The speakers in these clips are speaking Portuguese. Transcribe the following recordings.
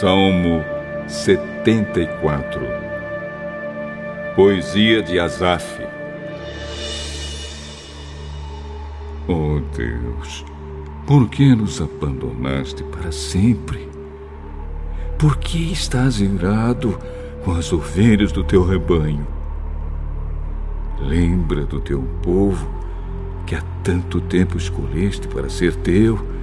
Salmo 74 Poesia de Asaf Oh Deus, por que nos abandonaste para sempre? Por que estás irado com as ovelhas do teu rebanho? Lembra do teu povo que há tanto tempo escolheste para ser teu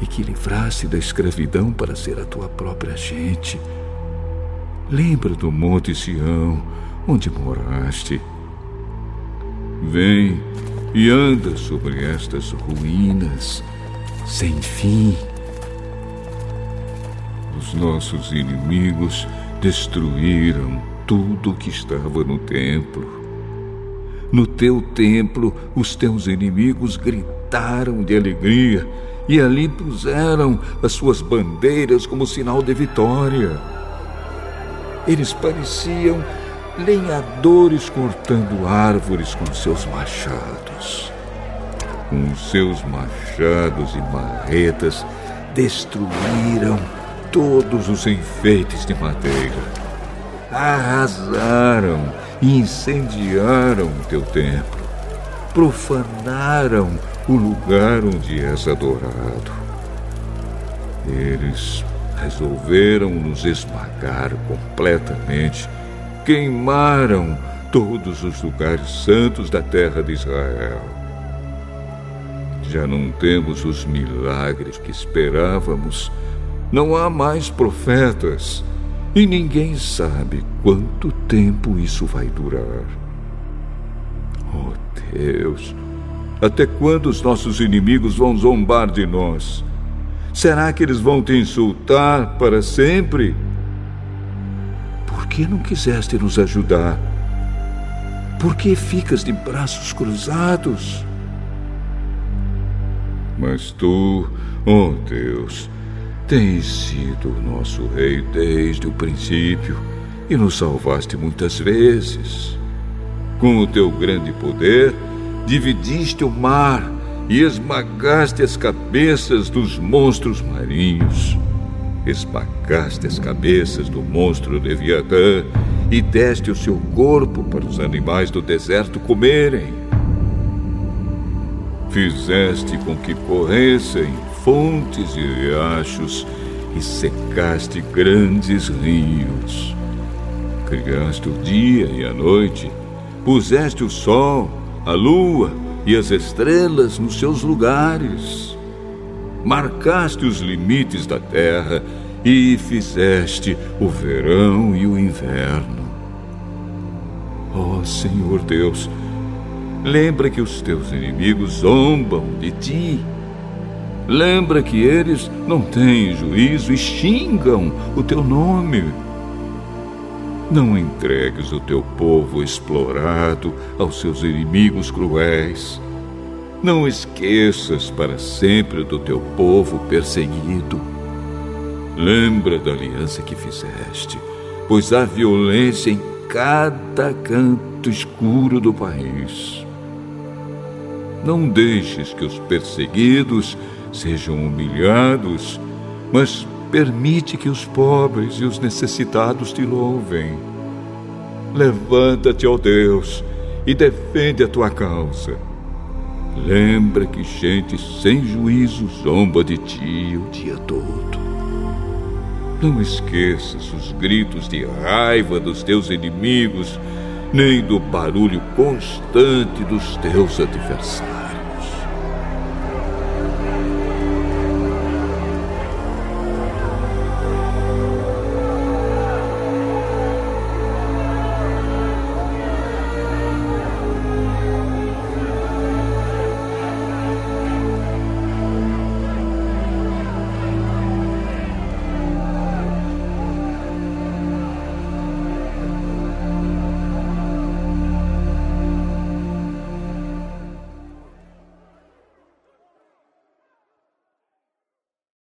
e que livraste da escravidão para ser a tua própria gente. Lembra do Monte Sião, onde moraste. Vem e anda sobre estas ruínas sem fim. Os nossos inimigos destruíram tudo o que estava no templo. No teu templo, os teus inimigos gritaram de alegria e ali puseram as suas bandeiras como sinal de vitória. Eles pareciam lenhadores cortando árvores com seus machados. Com seus machados e marretas, destruíram todos os enfeites de madeira. Arrasaram e incendiaram o teu templo. Profanaram o lugar onde és adorado. Eles resolveram nos esmagar completamente, queimaram todos os lugares santos da terra de Israel. Já não temos os milagres que esperávamos, não há mais profetas, e ninguém sabe quanto tempo isso vai durar. Oh Deus, até quando os nossos inimigos vão zombar de nós? Será que eles vão te insultar para sempre? Por que não quiseste nos ajudar? Por que ficas de braços cruzados? Mas tu, oh Deus, tens sido o nosso rei desde o princípio e nos salvaste muitas vezes. Com o teu grande poder, dividiste o mar e esmagaste as cabeças dos monstros marinhos. Esmagaste as cabeças do monstro Leviatã e deste o seu corpo para os animais do deserto comerem. Fizeste com que corressem fontes e riachos e secaste grandes rios. Criaste o dia e a noite, puseste o sol a lua e as estrelas nos seus lugares. Marcaste os limites da terra e fizeste o verão e o inverno. Ó oh, Senhor Deus, lembra que os teus inimigos zombam de ti. Lembra que eles não têm juízo e xingam o teu nome. Não entregues o teu povo explorado aos seus inimigos cruéis. Não esqueças para sempre do teu povo perseguido. Lembra da aliança que fizeste, pois há violência em cada canto escuro do país. Não deixes que os perseguidos sejam humilhados, mas Permite que os pobres e os necessitados te louvem. Levanta-te, ó Deus, e defende a tua causa. Lembra que gente sem juízo zomba de ti o dia todo. Não esqueças os gritos de raiva dos teus inimigos, nem do barulho constante dos teus adversários.